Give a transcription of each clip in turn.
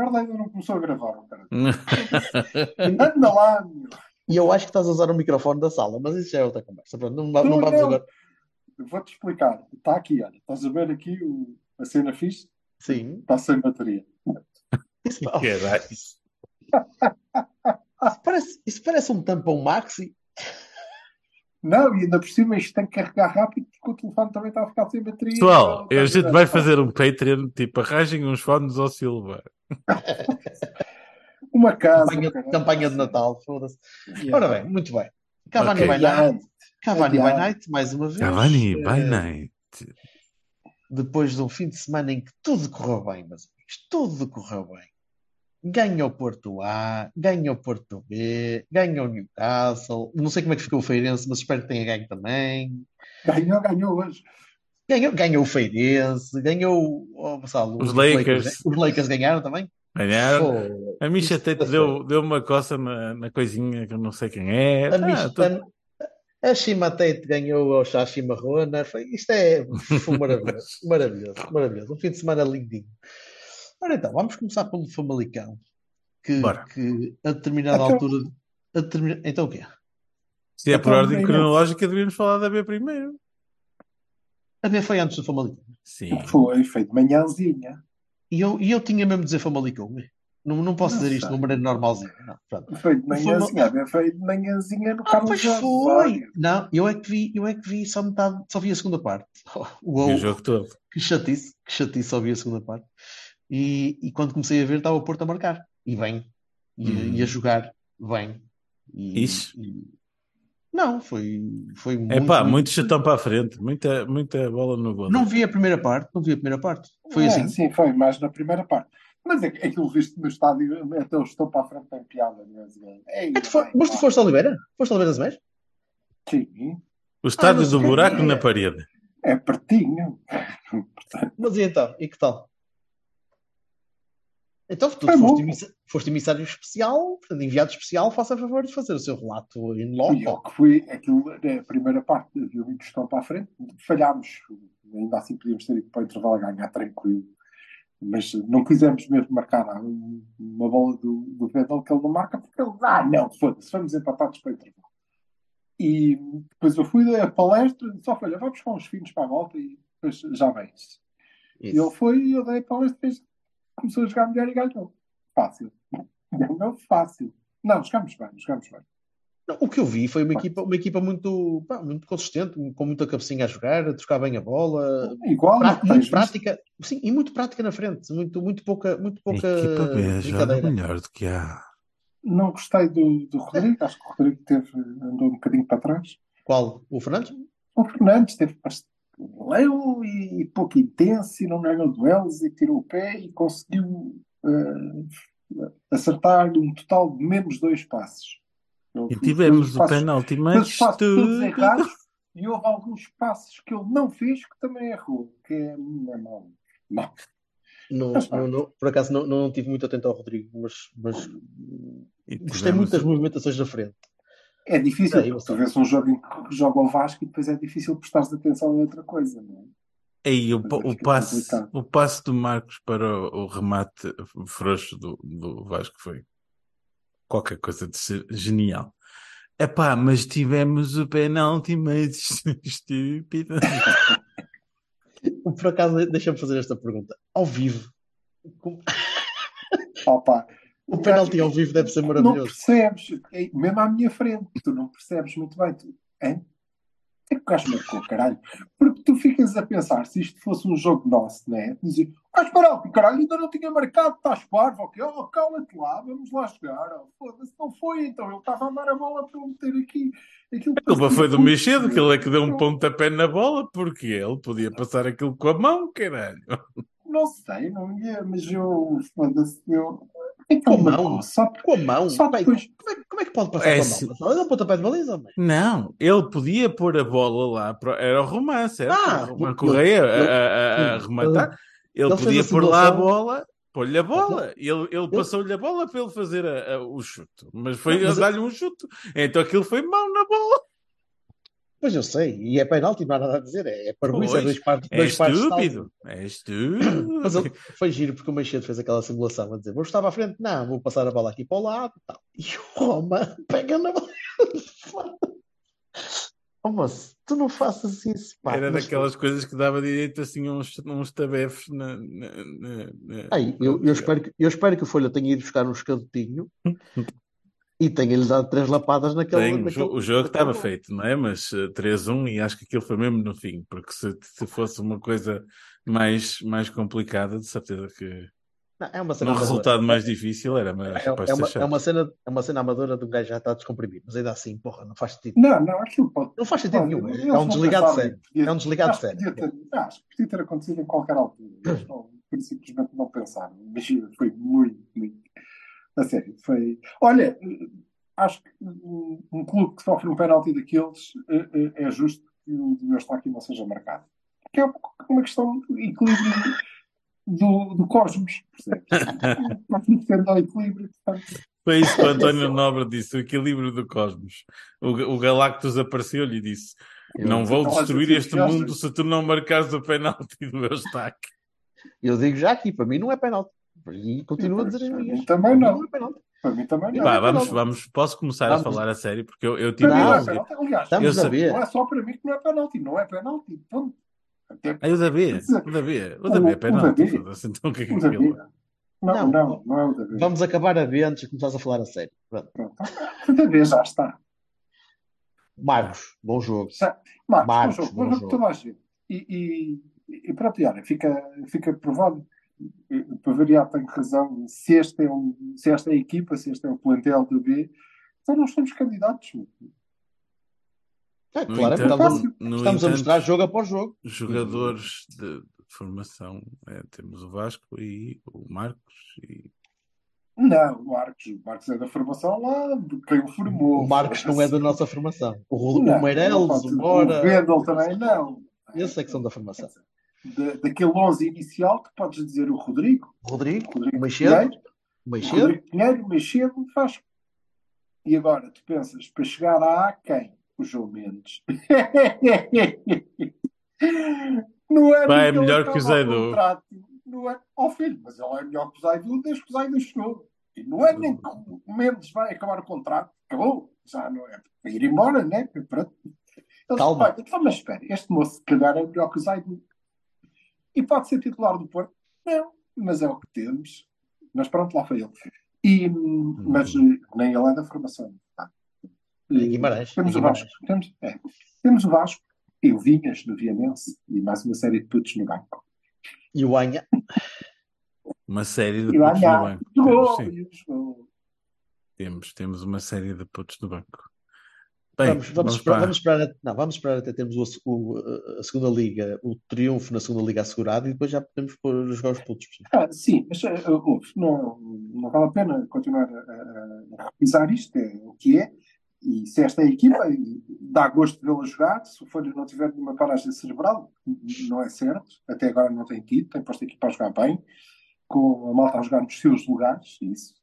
Merda, ainda não começou a gravar, o cara. Anda lá, meu. E eu acho que estás a usar o microfone da sala, mas isso já é outra conversa. Pronto, não, Não, não vamos não. agora. Eu Vou-te explicar. Está aqui, olha. Estás a ver aqui o- a cena fixe? Sim. Está sem bateria. Isso, pá, Caralho. isso parece, isso parece um tampão maxi. Não, e ainda por cima isto tem que carregar rápido porque o telefone também está a ficar sem bateria. Pessoal, Então, a gente vai fazer um Patreon, tipo, arranjem uns fones ao Silva. Uma casa. Campanha, campanha de Natal, foda-se. Yeah. Ora bem, muito bem. Cavani Ok. by night. Cavani by night, mais uma vez. Cavani, Eh, by night. Depois de um fim de semana em que tudo correu bem, meus amigos, tudo correu bem. Ganha o Porto A, ganha o Porto B, ganha o Newcastle. Não sei como é que ficou o Feirense, mas espero que tenha ganho também. Ganhou, ganhou hoje. Ganhou, ganhou o Feirense, ganhou oh, Gonçalo, Os Lakers. Os Lakers ganharam também? Ganharam. Pô, A Misha até está deu, deu uma coça na, na coisinha que eu não sei quem é. A, Ah, tudo- a, a Shima Tate ganhou ao Shashi Marrona. Foi, isto é foi maravilhoso, maravilhoso, maravilhoso. Um fim de semana lindinho. Ora então, vamos começar pelo Famalicão, que, que a determinada Então- altura. a determina- Então o quê? Se é por Então, ordem bem, cronológica, devíamos falar da B primeiro. A B foi antes do Famalicão. Sim. Foi, foi de manhãzinha. E eu, e eu tinha mesmo de dizer Famalicão. Não, não posso Não dizer isto sei. de uma maneira normalzinha. Não. Foi de manhãzinha. Foi de manhãzinha no Ah, Carlos pois foi! Não, eu é que vi, eu é que vi só metade, só vi a segunda parte. E Uou, o jogo todo. que chatice, que chatice, só vi a segunda parte. E, e quando comecei a ver, estava o Porto a marcar. E bem. E, Hum. e a jogar bem. E, Isso. e- Não, foi, foi muito, É pá, muito- muito chutão para a frente. Muita, muita bola no gol. Não vi a primeira parte, não vi a primeira parte. Foi É, assim. Sim, foi mais na primeira parte. Mas é, aquilo visto no estádio, até eu estou para a frente, tem piada. Mas, é, É, tu fo- mas tu foste a Oliveira? Foste a Oliveira das Meias? Sim, O estádio Ah, do buraco é? na parede. é pertinho. Mas e então? E que tal? Então, tu Foi foste, foste emissário especial, portanto, enviado especial, faça a favor de fazer o seu relato em loco. que fui, aquilo, a primeira parte, havia muito estão para a frente, falhámos, ainda assim podíamos ter ido para o intervalo a ganhar tranquilo, mas não quisemos mesmo marcar uma bola do, do que ele não marca, porque ele, ah, não, foda-se, vamos empatados para o intervalo. E depois eu fui da palestra só falei, vamos com os finos para a volta e depois já vem isso. E ele foi e eu dei a palestra e começou a jogar melhor e ganhou. Fácil. Ganhou fácil. Não, jogamos bem, jogamos bem. Não, O que eu vi foi uma equipa, uma equipa muito, pá, muito consistente, com muita cabecinha a jogar, a tocar bem a bola, Igual, Prá- não tens muito visto? prática, sim, e muito prática na frente, muito, muito pouca, muito A pouca equipa B melhor do que a. Não gostei do, do Rodrigo, acho que o Rodrigo teve, andou um bocadinho para trás. Qual? O Fernandes? O Fernandes teve bastante leu e pouco intenso e não ganhou duelos e tirou o pé e conseguiu eh, acertar um total de menos dois passos. Ele E tivemos dois o passos- penalti, mas passos tudo. errados e houve alguns passos que ele não fez que também errou, que é, é mau. Não. Não, não, não, por acaso não, não tive muito atento ao Rodrigo, mas, mas gostei muito das movimentações da frente. É difícil, É, porque tu vês um jogo em que joga o Vasco e depois é difícil prestares atenção a outra coisa, não é? Aí, o, o é passe, o passe do Marcos para o, o remate frouxo do, do Vasco foi qualquer coisa de ser genial. Epá, mas tivemos o penalti mais estúpido. Por acaso, deixa-me fazer esta pergunta. Ao vivo, como- Opa, o penalti ao vivo deve ser não maravilhoso. percebes, é, mesmo à minha frente, tu não percebes muito bem. Tu, hein? O que é que o gajo marcou, caralho? Porque tu ficas a pensar, se isto fosse um jogo nosso, né? Dizer, ah, espera, caralho, ainda não tinha marcado, estás parvo, ok? Oh, cala-te lá, vamos lá jogar. Oh, Foda-se, não foi, então ele estava a dar a bola para eu meter aqui. Aquilo A culpa foi do Mexedo, que ele é que deu um pontapé na bola, porque ele podia passar aquilo com a mão, caralho. Não sei, não ia, mas eu, foda-se, eu. Com a Então, mão? só Com a mão? Só Bem, depois- como, é, como é que pode passar É com a sim. mão? Só dá um pontapé de baliza, mãe. Não, ele podia pôr a bola lá, para... era o romance, certo? Ah, uma ele- correia a, ele- a- a- rematar. Ele, ele fez podia a pôr lá a bola, pôr-lhe a bola. Ele, ele passou-lhe a bola para ele fazer a- a- o chute, mas foi Não, dar-lhe um chute. Então aquilo foi mão na bola. Pois eu sei, e é penalti, não há nada a dizer. É, é para isso, é Pois, dois partes, É dois partes de estúpido, é estúpido. Mas ele, foi giro porque o Machado fez aquela simulação a dizer: vou estar à frente, não, vou passar a bola aqui para o lado e tal. E o Roma pega na bola. Oh, moço, tu não faças isso, pá. Era Mas- daquelas coisas que dava direito assim a uns, uns tabefes na, na, na- na- Ai, eu, eu espero que, eu espero que o Folha tenha ido buscar um escantinho e tenha-lhe dado três lapadas naquele. Tem, o, naquele- o jogo estava feito, não é? Mas eh, 3-1 e acho que aquilo foi mesmo no fim, porque se, se fosse uma coisa mais, mais complicada, de certeza que Não, é uma cena amadora. resultado mais difícil era mais É, é uma, é, uma cena, é uma cena amadora de um gajo já está descomprimido, mas ainda assim, porra, não faz sentido. Não, não, aquilo pode. Não faz sentido nenhum. eles É um desligado sério. É um desligado sério. podia ter- acho que podia ter acontecido em qualquer altura. Eles não, simplesmente não pensaram. Imagina, foi muito, muito. A sério, foi. Olha, acho que um, clube que sofre um penalti daqueles é, é- é justo que o do Eustáquio não seja marcado. Porque é uma questão de equilíbrio do, do cosmos, percebes? Nós temos ao equilíbrio, portanto. Foi isso que o António Nobre disse, o equilíbrio do cosmos. O, o Galactus apareceu-lhe e disse: Não vou destruir este eu- mundo se tu não marcares o penalti do Eustáquio. Eu digo já aqui, para mim não é penalti. E continuo a dizer as Para minhas. mim também não. é. Para mim também não. Pá, é vamos, vamos, posso começar Vamos. a falar a sério, porque eu, eu tive. Não é Não. penalti. Aliás, Eu a sei- ver. não é só para mim que não é penalti. Não é penalti. Ponto. Até Aí o Davi, o Davi, o Davi é O- penalti. Davi. foda-se, Então o que é que é aquilo? Não, Não. não, não é o Davi. Vamos acabar a ver antes de começares a falar a sério. Pronto. Pronto. O Davi já está. Marcos, bom jogo. Marcos, Marcos, bom jogo, bom bom jogo jogo. a gente. E, e, e pronto, e olha, fica, fica provado. Para variar, tenho razão. Se, este é o, se esta é a equipa, se este é o plantel do B, então nós somos candidatos. É, claro, entanto- estamos, no estamos a entanto, mostrar jogo após jogo. jogadores de, de formação. é, temos o Vasco e o Marcos e Não, o Marcos, o Marcos é da formação lá, de quem o formou. O Marcos não é da nossa formação. O, Não, o Meireles, não o Mora. O Vendel também não. Esses é que são da formação. Da, daquele 11 inicial que podes dizer o Rodrigo, O Rodrigo, Rodrigo o Meixedo, Pinheiro, o o Meixedo, Rodrigo Pinheiro, o Meixedo, o Vasco. E agora, tu pensas, para chegar a A, quem? O João Mendes. não é melhor que o Zaidu. contrato. Não é, ó filho, mas ele é melhor que o Zaidu desde que o Zaidu chegou. E não é nem que o Mendes vai acabar o contrato. Acabou. Já não é para ir embora, né? Pronto. Eles, Calma. "Olha, então, mas espera, este moço se calhar é melhor que o Zaidu. E pode ser titular do Porto? Não, mas é o que temos. Mas pronto, lá foi ele. E, mas eh, nem ele é da formação. Tá? Em Guimarães, Temos em o Vasco. Guimarães. Temos, é. temos o Vasco e o Vinhas no Vianense e mais uma série de putos no banco. E o Anha. uma série de E putos no banco. jogou. Temos, temos, temos uma série de putos no banco. Bem, Vamos, vamos, vamos esperar, para- vamos, esperar, não, vamos esperar até termos o, o- a segunda liga, o triunfo na segunda liga assegurado e depois já podemos pôr, jogar os putos. Ah, sim, mas eh, ouve, não, não vale a pena continuar a, a- repisar isto, é o que é. E se esta é a equipa, e dá gosto de vê-la jogar. Se o Folha não tiver nenhuma paragem cerebral, não é certo. Até agora não tem tido, tem posto a equipa a jogar bem, com a malta a jogar nos seus lugares, e isso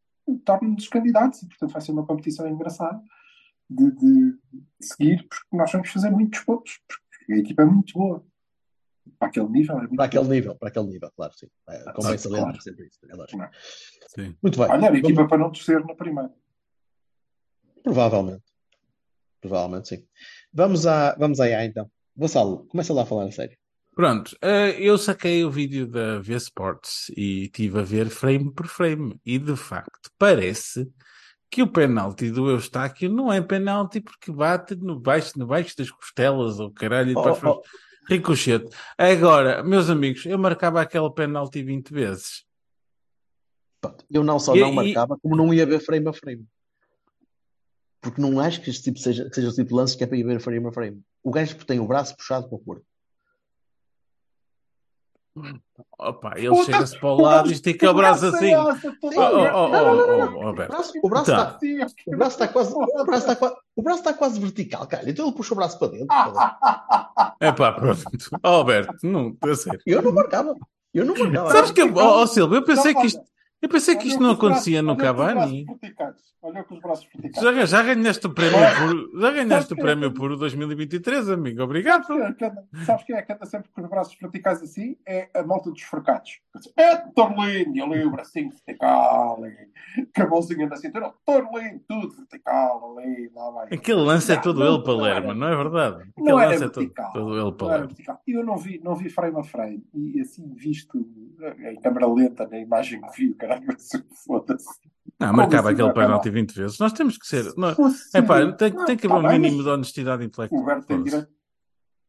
torna-nos candidatos. E, portanto, vai ser uma competição engraçada de, de- seguir, porque nós vamos fazer muitos pontos, porque a equipa é muito boa. Para aquele nível, é muito Para aquele boa. nível, para aquele nível, claro, sim. É, Claro, salientar claro. sempre isso, é lógico. Sim. Muito bem. Olha, a Vamos- equipa para não descer na primeira. Provavelmente. Provavelmente, sim. Vamos, à, vamos aí, então. Gonçalo, começa lá a falar a sério. Pronto, eh, eu saquei o vídeo da V Sports e estive a ver frame por frame. E de facto, parece que o penalti do Eustáquio não é penalti porque bate no baixo, no baixo das costelas ou caralho. e Oh, depois oh, Ricochete. Agora, meus amigos, eu marcava aquele penalti 20 vezes. Eu não só E- não e- marcava, como não ia ver frame a frame. Porque não acho que este tipo seja, que seja o tipo de lance que é para ir ver frame a frame. O gajo tem o braço puxado para o corpo. Opa, ele chega-se para o lado e estica o braço assim. Oh, oh, oh, oh, oh, O braço, o braço Tá. está, o braço está quase, o braço está o braço está quase vertical, cara. Então ele puxa o braço para dentro. É pá, pronto. Alberto, não, a sério. Eu não marcava. Eu não marcava. Sabes que, oh Silvio, eu pensei que isto, eu pensei que isto não braços- acontecia no Cavani. Olha com os braços verticais. Já, já ganhaste o prémio por, já ganhaste o Sabes prémio que- por 2023, amigo. Obrigado. Sabes quem, é que anda, sabes quem é que anda sempre com os braços verticais assim? É a malta dos forcados. É Torlin, ali o bracinho vertical, com a mãozinha na cintura. Torlin, tudo vertical, ali, lá vai. Aquele lance é todo não, ele, Palermo, não não é verdade? Aquele Não lance é todo, ele, Não era vertical. Eu não vi, não vi frame a frame. E assim, visto em câmera lenta, na imagem que vi, o caralho, foda-se. Não, marcava assim aquele acabar? penalti 20 vezes. Nós temos que ser. Não, Fosse- é pá, tem, Não, tem que tá haver um bem, mínimo de honestidade intelectual. O Berto tem direito.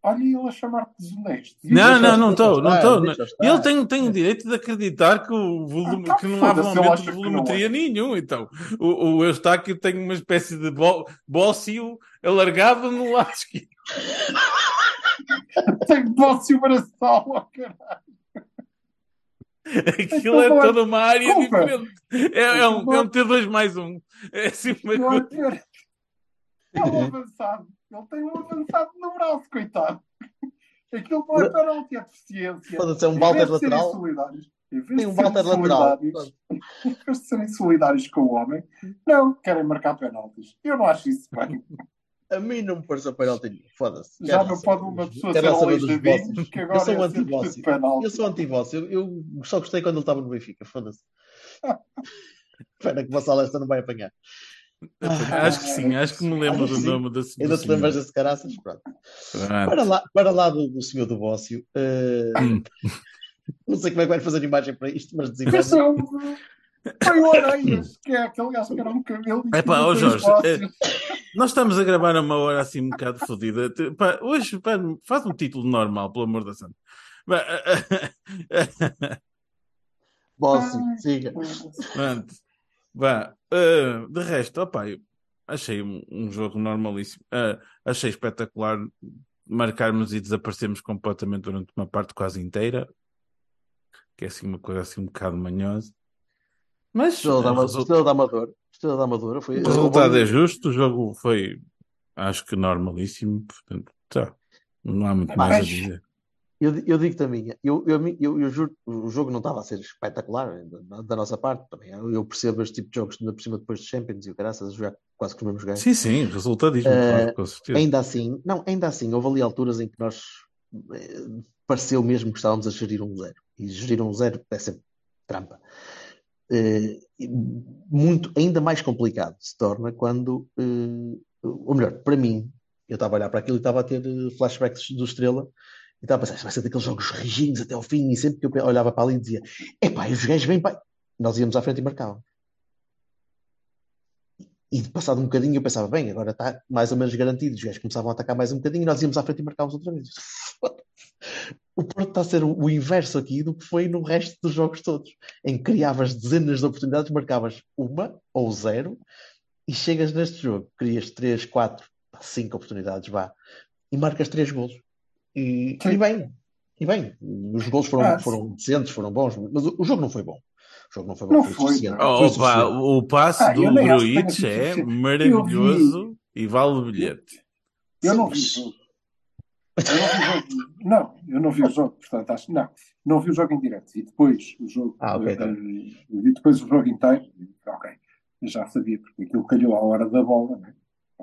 Olha, ele a chamar-te desonesto. Não, não, não estou, não estou. Ele tem, tem o direito de acreditar que, o volume, Ah, que não há aumento de volumetria é. nenhum. Então, o, o Eustáquio tem uma espécie de bó- bócio alargado no lado esquerdo. Tem bócio braçal, ó caralho. Aquilo é toda uma área diferente. É, é um, é um T2 mais um. É assim uma é coisa. É um avançado. Ele tem um avançado no braço, coitado. Aquilo não é penalti, é deficiência. Foda-se, é um serem lateral. Tem um Walter lateral. em vez de serem solidários com o homem, não, querem marcar penaltis. Eu não acho isso bem. A mim não me pareceu penalti nenhum. Foda-se. Já não pode uma pessoa ser dos de vinhos, que agora Eu sou um é de penalti. Eu sou anti-bócio. Eu, eu só gostei quando ele estava no Benfica. Foda-se. Espera que o Vassal esta não vai apanhar. Acho que sim, acho que me lembro Acho do nome da do Ainda te lembras desse caraças? Pronto. Pronto. Para lá, para lá do, do senhor do Bócio. Hum. não sei como é que vai fazer imagem para isto, mas desenvolve. é Foi o Areias, que é aquele gajo que era um cabelo. Epá, tinha ó Jorge. Nós estamos a gravar a uma hora assim um bocado fodida. Pá, Hoje pá, faz um título normal, pelo amor da santa. Ai. siga. Pronto. Vá. ah, de resto, opá, eu achei um, um jogo normalíssimo. Ah, achei espetacular marcarmos e desaparecermos completamente durante uma parte quase inteira. Que é assim uma coisa assim um bocado manhosa. Mas Estrela da, o Ama- resu- Estrela da Amadora. Estrela da Amadora foi. o resultado é justo. O jogo foi, acho que normalíssimo. Portanto, tá. Não há muito mais a dizer. Eu, eu digo-te a minha, eu, eu, eu, eu juro, o jogo não estava a ser espetacular da, da nossa parte também. Eu, percebo este tipo de jogos ainda por cima depois de Champions e o caraças, jogar quase com os mesmos gajos. Sim, sim, resultadismo, Eh, claro, com certeza. Ainda assim, não, ainda assim, houve ali alturas em que nós eh, pareceu mesmo que estávamos a gerir um zero. E gerir um zero é sempre trampa. Eh, muito, ainda mais complicado se torna quando, eh, ou melhor, para mim, eu estava a olhar para aquilo e estava a ter eh, flashbacks do Estrela e estava a pensar, "Isto vai ser daqueles jogos rijinhos até ao fim, e sempre que eu olhava para ali e dizia, epá, os gajos vêm para. Nós íamos à frente e marcávamos. E passado um bocadinho eu pensava, bem, agora está mais ou menos garantido. Os gajos começavam a atacar mais um bocadinho e nós íamos à frente e marcávamos outra vez. O Porto está a ser o, inverso aqui do que foi no resto dos jogos todos, em que criavas dezenas de oportunidades, marcavas uma ou zero e chegas neste jogo, crias três, quatro, cinco oportunidades, vá, e marcas três golos. E, e bem, e bem, os golos foram, Ah, foram decentes, foram bons, mas o, o jogo não foi bom. O jogo não foi bom, Não foi foi, suficiente. não. Foi o passe Ah, do Gruitch é maravilhoso e vale o bilhete. Eu Sim, não vi. Eu não vi o jogo. Não, eu não vi o jogo, portanto, acho que não. Não vi o jogo em direto. Vi depois o jogo. Ah, ok, tá eh, vi depois o jogo inteiro. e, Ok, eu já sabia, porque aquilo calhou à hora da bola, né?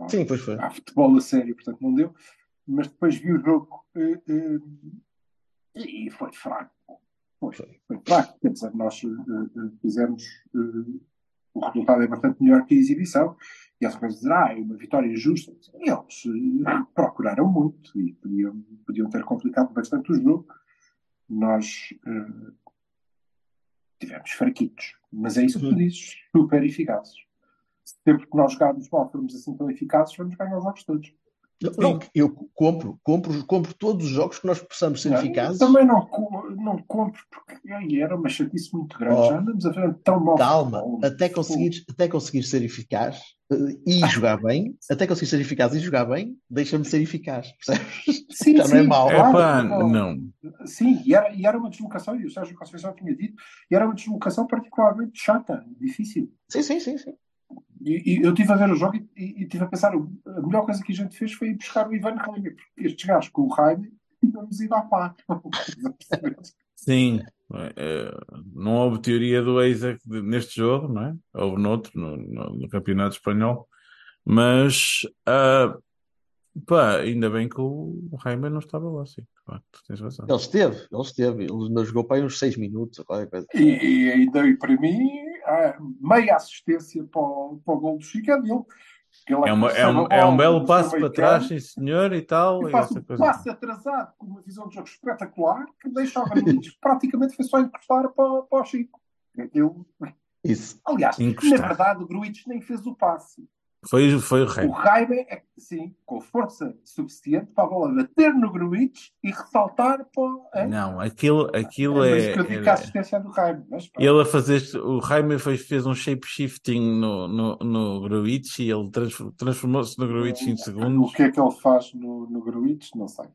Sim, pois foi. Há futebol a sério, portanto não deu. Mas depois vi o jogo eh, eh, e foi fraco. Foi, foi fraco. Quer dizer, nós fizemos. O resultado é bastante melhor que a exibição. E as coisas dizer, ah, é uma vitória justa. Eles eh, procuraram muito e podiam, podiam ter complicado bastante o jogo. Nós eh, tivemos fraquitos. Mas é isso que tu dizes, super eficazes. Sempre que nós jogarmos mal, formos assim tão eficazes, vamos ganhar os jogos todos. Não, eu compro, compro, compro todos os jogos que nós possamos ser Não, eficazes. Também não, não compro, porque ai, era uma chatice muito grande. Oh, Já andamos a ver tão mal. Calma, futebol. até conseguires, até conseguires ser eficaz eh, e jogar bem, até conseguires ser eficaz e jogar bem, deixa-me ser eficaz, percebes? Sim, Já não é sim, mau. É claro, não. não. Sim, e era, e era uma deslocação, e o Sérgio Conceição tinha dito, e era uma deslocação particularmente chata, difícil. Sim, sim, sim, sim. E, e eu estive a ver o jogo e, e, e tive a pensar, a melhor coisa que a gente fez foi ir buscar o Ivan Raime, porque estes gajos com o Raime vamos ir à pá. Sim, eh, não houve teoria do Isaac neste jogo, não é? Houve noutro, no, no, no Campeonato Espanhol, mas ah, pá, ainda bem que o Reimer não estava lá, sim, de facto, tens razão. Ele esteve, ele esteve, ele não jogou para aí uns 6 minutos qualquer coisa. E, e ainda, e para mim, ah, meia assistência para o, para o gol do Chico é É, uma, é, um, a é um belo passo para trás, sim senhor, e tal, e e faz essa um coisa. passe atrasado com uma visão de jogo espetacular que deixa o Benítez praticamente foi só encostar para, para o Chico. Eu, Isso. aliás, Encostar. na verdade, o Gruitch nem fez o passe. Foi, foi o O Reimer. Jaime é que, sim, com força suficiente para a bola bater no Gruitch e ressaltar para. é? Não, aquilo, aquilo É, mas é. que eu digo que era- a assistência é do Jaime. Mas. Ele a fazer, o Reimer fez, fez um shape shifting no, no, no Gruitch e ele transfor- transformou-se no Gruitch em O segundos. que é que ele faz no, no Gruitch? Não sei.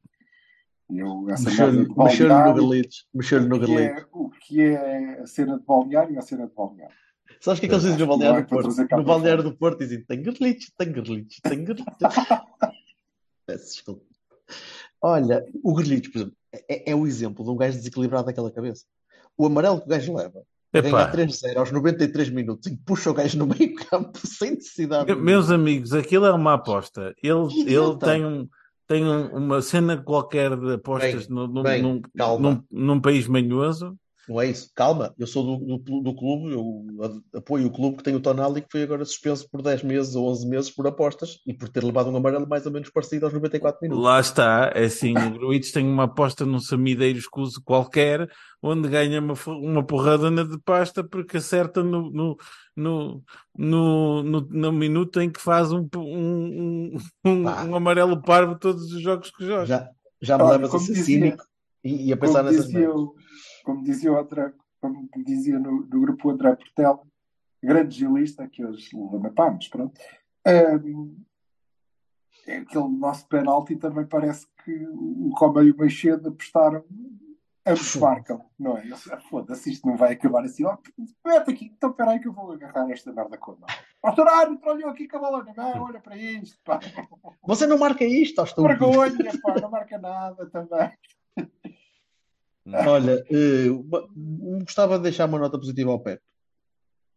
Eu, mexeu-lhe no galete. Mexeu-lhe no o que, galete. é, o que é a cena de balneário é a cena de balneário. Sabes o que é que eles dizem no balneário do Porto? No balneário do Porto dizem Tangerlich, Tangerlich, Tangerlich. Peço desculpa. Olha, o Grealish, por exemplo, é, é o exemplo de um gajo desequilibrado daquela cabeça. O amarelo que o gajo leva, a ganhar Epá, 3-0 aos 93 minutos e puxa o gajo no meio campo sem necessidade nenhuma. meus amigos, aquilo é uma aposta. Ele, ele tem, um, tem um- uma cena qualquer de apostas Bem, no- num, bem, num, calma. num, num país manhoso. Não é isso. Calma, eu sou do, do, do clube, eu apoio o clube que tem o Tonali que foi agora suspenso por 10 meses ou 11 meses por apostas e por ter levado um amarelo mais ou menos parecido aos 94 minutos. Lá está, é assim, o Gruitch tem uma aposta num samideiro escuso qualquer, onde ganha uma, uma porradona de pasta porque acerta no, no, no, no, no, no minuto em que faz um, um, um, um, um amarelo parvo todos os jogos que joga. Já, já me Olha, levas a ser cínico e, e a pensar nessas o, como dizia o André, como dizia no, no grupo André Portel, grande gilista, que hoje mas pronto. Ahm, é aquele nosso penalti também parece que o Romero e o Meixedo apostaram ambos marcam, não é? Sei, Foda-se, isto não vai acabar assim. Ó, mete aqui, então espera aí que eu vou agarrar esta merda com a mão. Torano, olhou aqui com a bola na mão, olha para isto, pá. Você não marca isto, estúpido. Vergonha, pá, não marca nada também. Olha, eh, uma- gostava de deixar uma nota positiva ao Pep,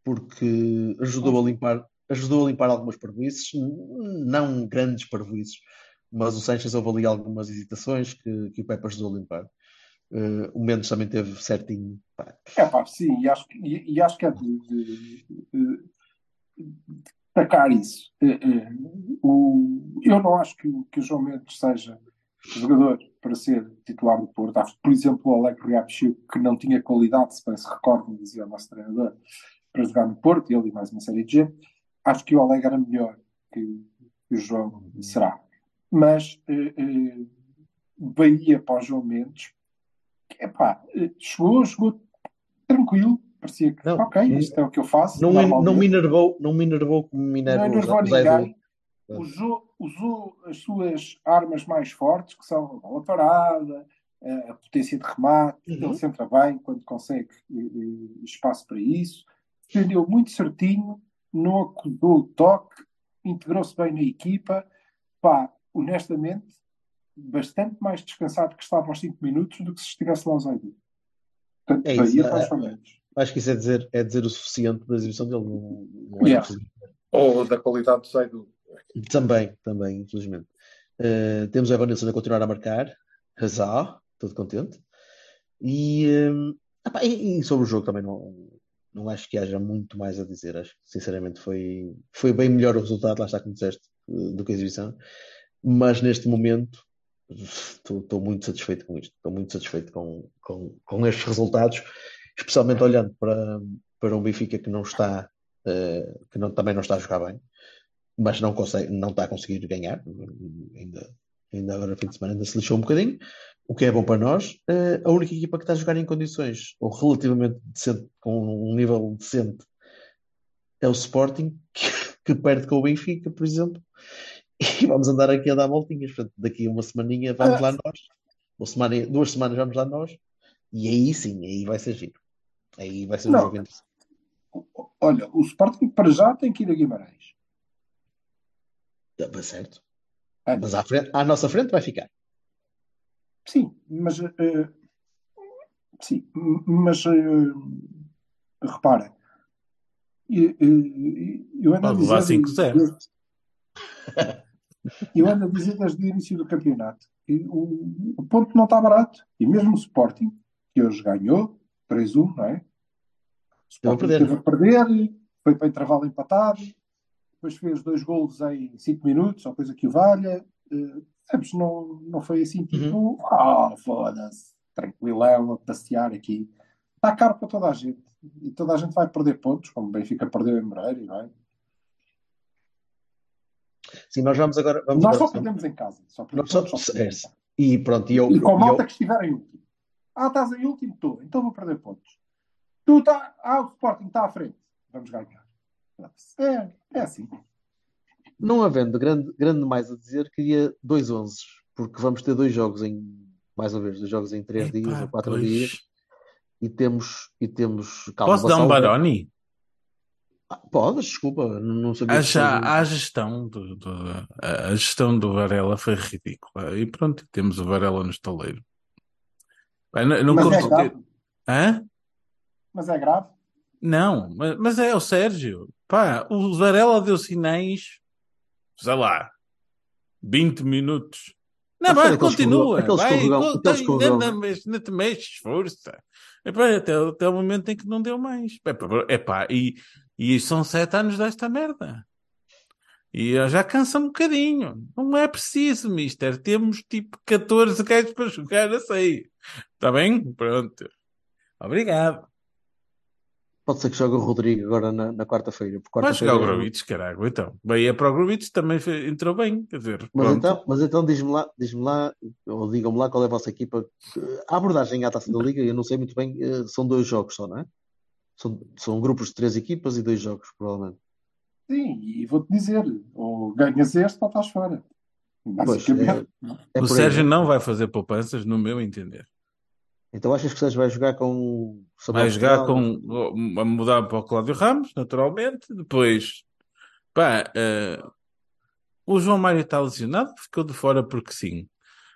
porque ajudou a limpar, ajudou a limpar algumas parvoíces, n- não grandes parvoíces, mas o Sanches houve ali algumas hesitações que, que o Pep ajudou a limpar. Eh, o Mendes também teve certinho. pá, É pá, sim, e acho, que- e, e acho que é de, de- de- de destacar isso. Eh, eh, o- eu não acho que, que o João Mendes seja jogador para ser titular do Porto. Por exemplo, o Alegre Riapichiu, que não tinha qualidade, se bem se recordam, dizia o nosso treinador, para jogar no Porto, ele e mais uma série de gente. Acho que o Alegre era melhor que, o João será. Mas eh, eh, Bahia para o João Mendes, epá, eh, chegou, chegou tranquilo, parecia que, Não, ok, não- isto é o que eu faço. Não, me- não me enervou, não me enervou como me Não enervou o Zé Edu. ninguém. Usou, usou as suas armas mais fortes, que são a bola parada, a potência de remate. Uhum. Ele centra bem quando consegue espaço para isso. Defendeu muito certinho, não acusou o toque, integrou-se bem na equipa. Pá, honestamente, bastante mais descansado que estava aos 5 minutos do que se estivesse lá aos 8. Portanto, É isso, é-. Acho que isso é dizer, é dizer o suficiente da exibição dele. Não, não é Yeah. Ou da qualidade do Zaidu. Também, também, infelizmente. Eh, temos o Evanilson a continuar a marcar. Hazard, todo contente. E, eh, epá, e- e sobre o jogo também não, não acho que haja muito mais a dizer. Acho que, sinceramente, foi, foi bem melhor o resultado, lá está como disseste, eh, do que a exibição. Mas neste momento estou muito satisfeito com isto. Estou muito satisfeito com, com, com estes resultados, especialmente olhando para, para um Benfica que não está, eh, que não, também não está a jogar bem. Mas não consegue, não está a conseguir ganhar. Ainda, ainda agora, fim de semana, ainda se lixou um bocadinho, o que é bom para nós. Eh, a única equipa que está a jogar em condições, ou relativamente decente, com um nível decente, é o Sporting, que, que perde com o Benfica, por exemplo. E vamos andar aqui a dar voltinhas. Portanto, daqui a uma semaninha vamos lá nós, uma semana, duas semanas vamos lá nós, e aí sim, aí vai ser giro. Aí vai ser um jogo interessante. Olha, o Sporting para já tem que ir a Guimarães. Certo. Ah, Mas à, frente, à nossa frente vai ficar. Sim, mas eh, sim, mas eh, repara, e- e- eu ando a Pode levar dizer 5-0. eu ando a dizer desde o início do campeonato que o, o ponto não está barato e mesmo o Sporting que hoje ganhou 3-1, não é? O Sporting perder. teve a perder, foi para intervalo empatado, depois fez dois golos em 5 minutos, ou coisa que o valha. Sabes, não, não foi assim tipo, ah, foda-se, tranquilão, a passear aqui. Está caro para toda a gente. E toda a gente vai perder pontos, como o Benfica perdeu em Moreira, não é? Sim, nós vamos agora. Vamos Nós agora só perdemos em casa. Só Nós só- só casa. E pronto, e eu, E com a eu- malta que estiver em último. Ah, estás em último? Estou. Então vou perder pontos. Tu tá... Ah, o Sporting está à frente. Vamos ganhar. É, é assim. não havendo grande, grande mais a dizer, queria dois 11, porque vamos ter dois jogos em, mais uma vez, dois jogos em três dias Epá, ou quatro pois. dias, e temos, e temos, calma, Posso dar um Baroni? Ah, Podes, desculpa, não sabia A, que já, fosse- a gestão do, do- a gestão do Varela foi ridícula. E pronto, temos o Varela no estaleiro. Não, não Mas é grave. Hã? Mas é grave. Não, mas, mas é o Sérgio. Pá, o Varela deu sinais, sei lá, 20 minutos. Não, vai, continua. aquele vai, escorregão- escorregão. não, te mexes, força. Epá, até, até o momento em que não deu mais. Epá, epá, e, e são sete anos desta merda. E já cansa um bocadinho. Não é preciso, mister. Temos tipo 14 gajos para jogar a sair. Está bem? Pronto. Obrigado. Pode ser que jogue o Rodrigo agora na, na quarta-feira. porque Vai jogar o Growitz, caralho. Então, bem, é para o Growitz também fe- entrou bem. Quer dizer, Mas pronto. então, mas então diz-me lá, diz-me lá, ou digam-me lá qual é a vossa equipa. A abordagem à Taça da Liga, eu não sei muito bem, eh, são dois jogos só, não é? São, são grupos de três equipas e dois jogos, provavelmente. Sim, e vou-te dizer, ou ganhas este ou estás fora. Pois, Basicamente. é o Sérgio é? não vai fazer poupanças, no meu entender. Então achas que o Sérgio vai jogar com Vai jogar com. a mudar para o Cláudio Ramos, naturalmente. Depois, pá, eh, o João Mário está lesionado, ficou de fora porque sim.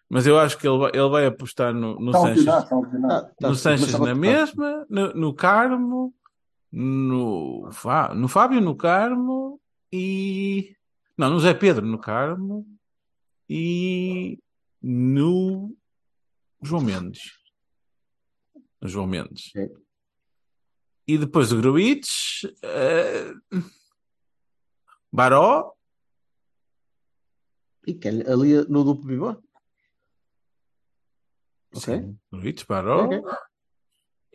Mas eu acho que ele vai, ele vai apostar no, no Está Sanches. Ah, tá, no Sanches começava a na mesma, no, no Carmo, no, no Fábio no Carmo e. Não, no Zé Pedro no Carmo e no João Mendes. João Mendes. E depois o Gruitch, eh, Baró, E que é ali no duplo pivô? Ok. Gruitch, Baró, Ok.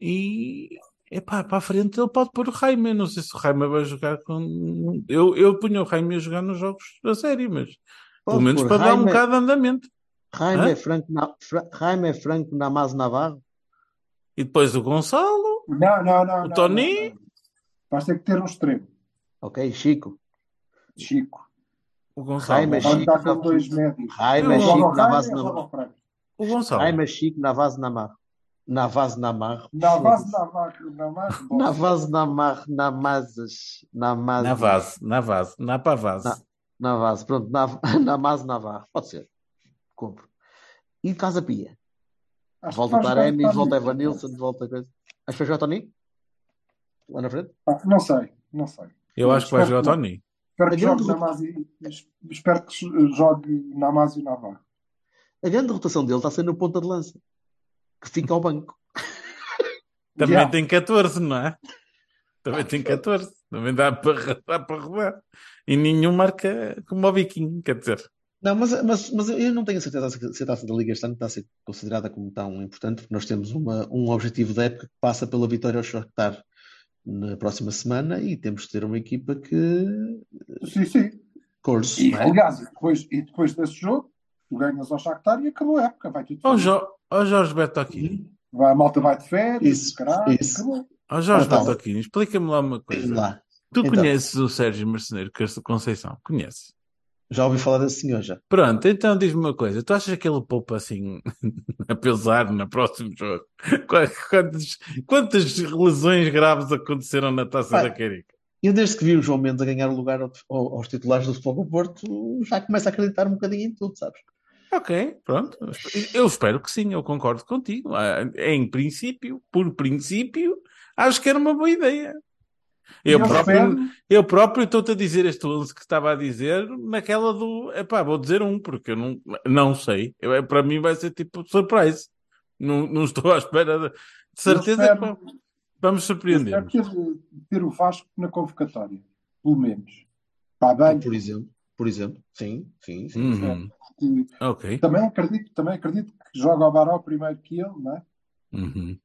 e epá, para a frente ele pode pôr o Jaime. Não sei se o Jaime vai jogar com. Eu, eu punho o Jaime a jogar nos jogos da série, mas pelo Pode menos pôr para dar um Jaime- bocado de andamento. Jaime Hã? é Franco, na, Fra, Jaime é Franco Namaz Navarro. E depois o Gonçalo, Não, não, não. O não, Tony? não, não. Vais ter que ter um extremo. Ok, Chico. Chico. o Gonçalo, é Vai Chico. com dois médios. Jaime é Joga Chico o na ou na- o o Gonçalo. Jaime Chico Navaz Namarro. Navaz. Na marca, na. Navaz Namazes. Namazes. Na vase, na vase, na pavase. Na- Navaz. Pronto, Nav, Namaz Navarro. Pode ser. Compro. E Casa Pia. Acho Volta o Taremi, volta. Evanilson, volta coisa. Acho que vai jogar o Tony? Lá na frente? Ah, Não sei, não sei. Eu acho que vai jogar o Espero que Tony. Espero que A jogue espero que jogue Namazzi e Navarro. A grande rotação dele está sendo no ponta de lança. Que fica ao banco. Também Yeah. tem 14, não é? Também tem 14. Também dá para, dá para rodar. E nenhum marca como o Viking, quer dizer. Não, mas, mas, mas eu não tenho a certeza se a taça da Liga este ano está a ser considerada como tão importante, porque nós temos uma, um objetivo da época que passa pela vitória ao Shakhtar na próxima semana e temos de ter uma equipa que Sim, sim. Curso, E, é? aliás, e depois, e depois desse jogo, tu ganhas ao Shakhtar e acabou a época. Vai tudo Ó. Jo- ó Jorge Bertocchini. Vai, a malta vai de férias, Isso, caralho, isso. acabou. Ó Jorge Então. Bertocchini, explica-me lá uma coisa. lá. Tu Então. conheces o Sérgio Marceneiro Conceição? Conheces? Já ouvi falar desse senhor já. Pronto, então diz-me uma coisa. Tu achas que ele poupa assim a pensar no próximo jogo? Qu- Quantas, quantas lesões graves aconteceram na taça Ah. da Carica? Eu, desde que vi o João Mendes a ganhar o lugar ao- ao- aos titulares do Futebol do Porto, já começo a acreditar um bocadinho em tudo, sabes? Ok, pronto. Eu espero que sim, eu concordo contigo. Ah, Em princípio, por princípio, acho que era uma boa ideia. Eu próprio, espero- eu próprio estou-te a dizer este 11 que estava a dizer, naquela do. Epá, vou dizer um, porque eu não, não sei. Eu, para mim vai ser tipo surprise. Não, não estou à espera de, de certeza Eu que espero- vamos- eu surpreender. espero ter, ter o Vasco na convocatória, pelo menos. Está bem? Por exemplo, por exemplo, sim, sim, sim. Uhum. Que- Ok. Também acredito, também acredito que joga o Baró primeiro que ele, não é? Uhum.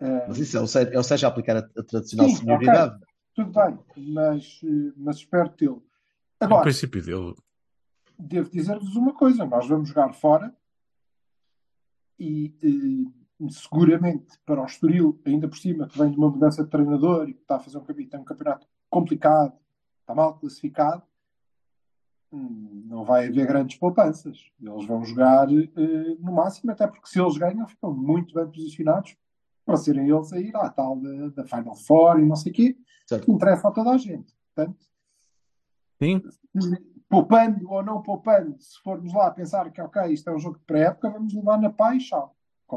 Eh, Mas isso é o Sérgio, é o Sérgio a aplicar a, a tradicional Sim, senioridade. tudo bem, mas, eh, mas espero tê-lo. Agora, princípio dele. devo dizer-vos uma coisa: nós vamos jogar fora e eh, seguramente para o Estoril, ainda por cima, que vem de uma mudança de treinador e que está a fazer um, tem um campeonato complicado, está mal classificado, hum, não vai haver grandes poupanças. Eles vão jogar eh, no máximo, até porque se eles ganham, ficam muito bem posicionados para serem eles a ir à tal da, da Final Four e não sei o quê, Certo. que interessa a toda a gente. Portanto, Sim? poupando ou não poupando, se formos lá pensar que, ok, isto é um jogo de pré-época, vamos levar na paz tchau.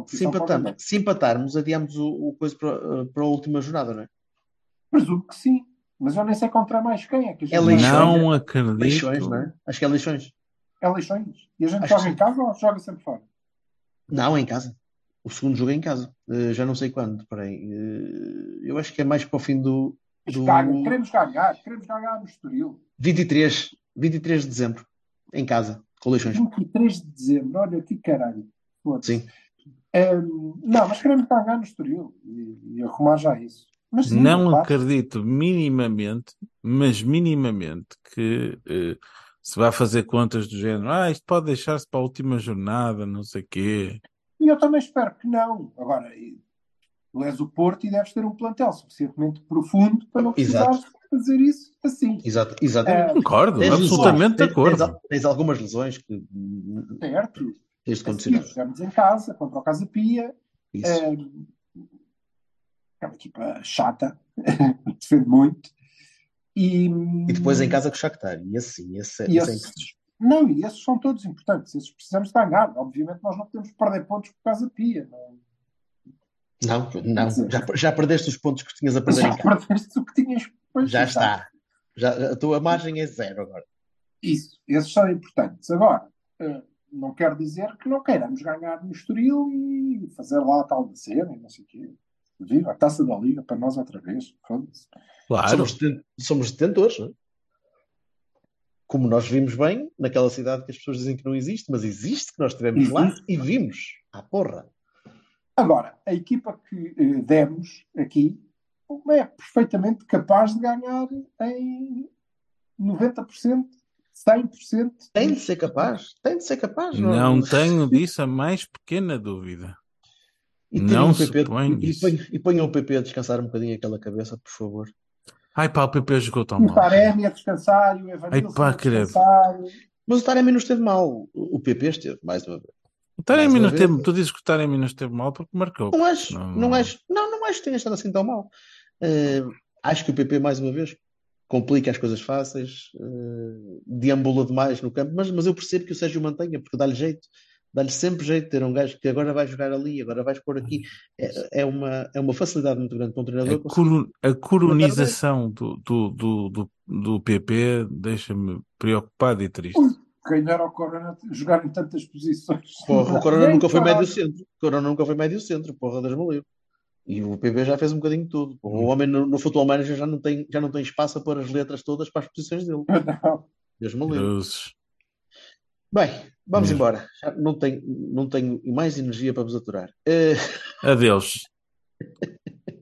Se, empatarmos, jogador. se empatarmos, adiamos o, o coisa para, para a última jornada, não é? Presumo que sim, mas eu nem sei contra mais quem é que a gente É vai- Leixões. Não acredito. Leixões, não é? Acho que é Leixões. É Leixões. E a gente Acho joga que em casa ou joga sempre fora? Não, é em casa. O segundo jogo é em casa. Eh, já não sei quando, peraí. Eh, eu acho que é mais para o fim do, do caga, queremos ganhar, queremos ganhar no Estoril. 23, 23 de dezembro, em casa, com Leixões. 23 de dezembro, olha que caralho. Sim. Ehm, não, mas queremos ganhar no Estoril e, e arrumar já isso. Mas sim, Não acredito minimamente, mas minimamente, que eh, se vai fazer contas do género. Ah, isto pode deixar-se para a última jornada, não sei o quê. E eu também espero que não. Agora, tu és o Porto e deves ter um plantel suficientemente profundo para não Exato. precisares fazer isso assim. Exato, exatamente. Concordo, Tens absolutamente lesões, de acordo. Tens, tens algumas lesões que Certo? tens de Assim, jogamos em casa, contra o Casa Pia. Isso. É, é uma equipa chata, defende muito. E, E depois em casa com o Shakhtar. E assim, esse, e esse é importante. Não, e esses são todos importantes. Esses precisamos de ganhar. Obviamente, nós não podemos perder pontos por Casa Pia. Não. Não, não. Já, já perdeste os pontos que tinhas a perder Já perdeste o que tinhas. Pois, Já está. Já, a tua margem é zero agora. Isso, esses são importantes. Agora, eh, não quer dizer que não queiramos ganhar no Estoril e fazer lá a tal da cena e não sei o quê. Viva a taça da Liga para nós outra vez. Claro. Somos, somos detentores, não é? Como nós vimos bem naquela cidade que as pessoas dizem que não existe, mas existe, que nós estivemos lá Existe. e vimos. À porra. Agora, a equipa que eh, demos aqui é perfeitamente capaz de ganhar em 90%, 100%. Tem de ser capaz. Tem de ser capaz. Não tenho disso a mais pequena dúvida. E Não se PP põe e, isso. ponham, e ponham o PP a descansar um bocadinho aquela cabeça, por favor. Ai pá, o PP jogou tão E o mal. Taremi a descansar e o Evanilson pá, a descansar. Mas o Taremi não esteve mal. O PP esteve, mais uma vez. O Taremi não esteve, tu dizes que o Taremi não esteve mal porque marcou. Não acho, Não, não, não. acho, não, não acho que tenha estado assim tão mal. Eh, acho que o PP, mais uma vez, complica as coisas fáceis, eh, deambula demais no campo, mas, mas eu percebo que o Sérgio mantenha, porque dá-lhe jeito, dá-lhe sempre jeito de ter um gajo que agora vai jogar ali, agora vais pôr aqui. É, é uma, é uma facilidade muito grande para um A, treinador. coro- a coronização do, do, do, do, do PP deixa-me preocupado e triste. Ui, quem dera ao Corona jogar em tantas posições. Porra, o Corona nunca foi médio centro. O Corona nunca foi médio centro, porra, Deus me livre. E o PB já fez um bocadinho de tudo. O homem no, no Football Manager já não tem, já não tem espaço a pôr as letras todas para as posições dele. Não. Deus me livre. Bem, vamos Mesmo. embora. Já não tenho, não tenho mais energia para vos aturar. Eh, Adeus.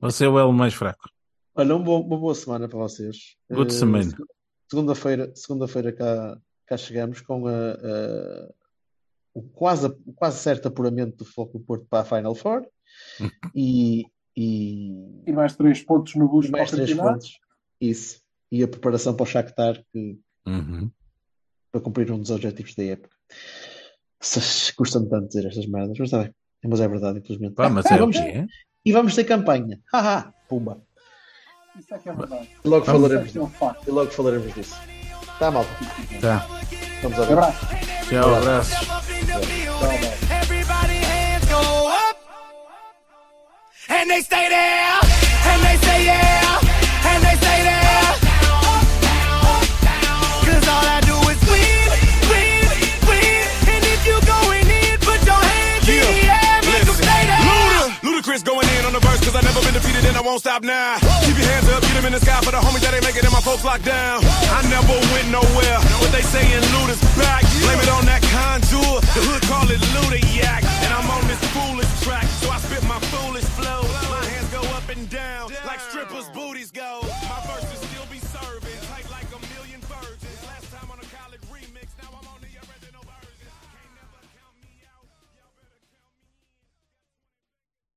Você é o elo mais fraco. olha, um bom- uma boa semana para vocês. Boa Eh, semana. segunda-feira, segunda-feira cá, cá chegamos com a, a- o quase, quase certo apuramento do Foco do Porto para a Final Four e, e, E mais três pontos no o mais três pontos. Isso. E a preparação para o Shakhtar que, Uhum. Para cumprir um dos objetivos da época. Custa-me tanto dizer estas merdas, mas está bem. Mas é verdade, infelizmente. Pá, mas Ah, é o vamos, quê? e vamos ter campanha. Haha, pumba. Isso é que é verdade. E logo falaremos é que disso. é um. E logo falaremos disso. Tá, malta. Tá. Vamos a ver. Abraço. Tchau, up. And they stay there. And they say yeah. undefeated and I won't stop now. Whoa. Keep your hands up, get them in the sky for the homies that ain't making it and my folks locked down. Whoa. I never went nowhere. What they saying, loot is back. Yeah. Blame it on that contour. The hood call it looted yak. And I'm on this foolish track, so I spit my foolish flow. My hands go up and down.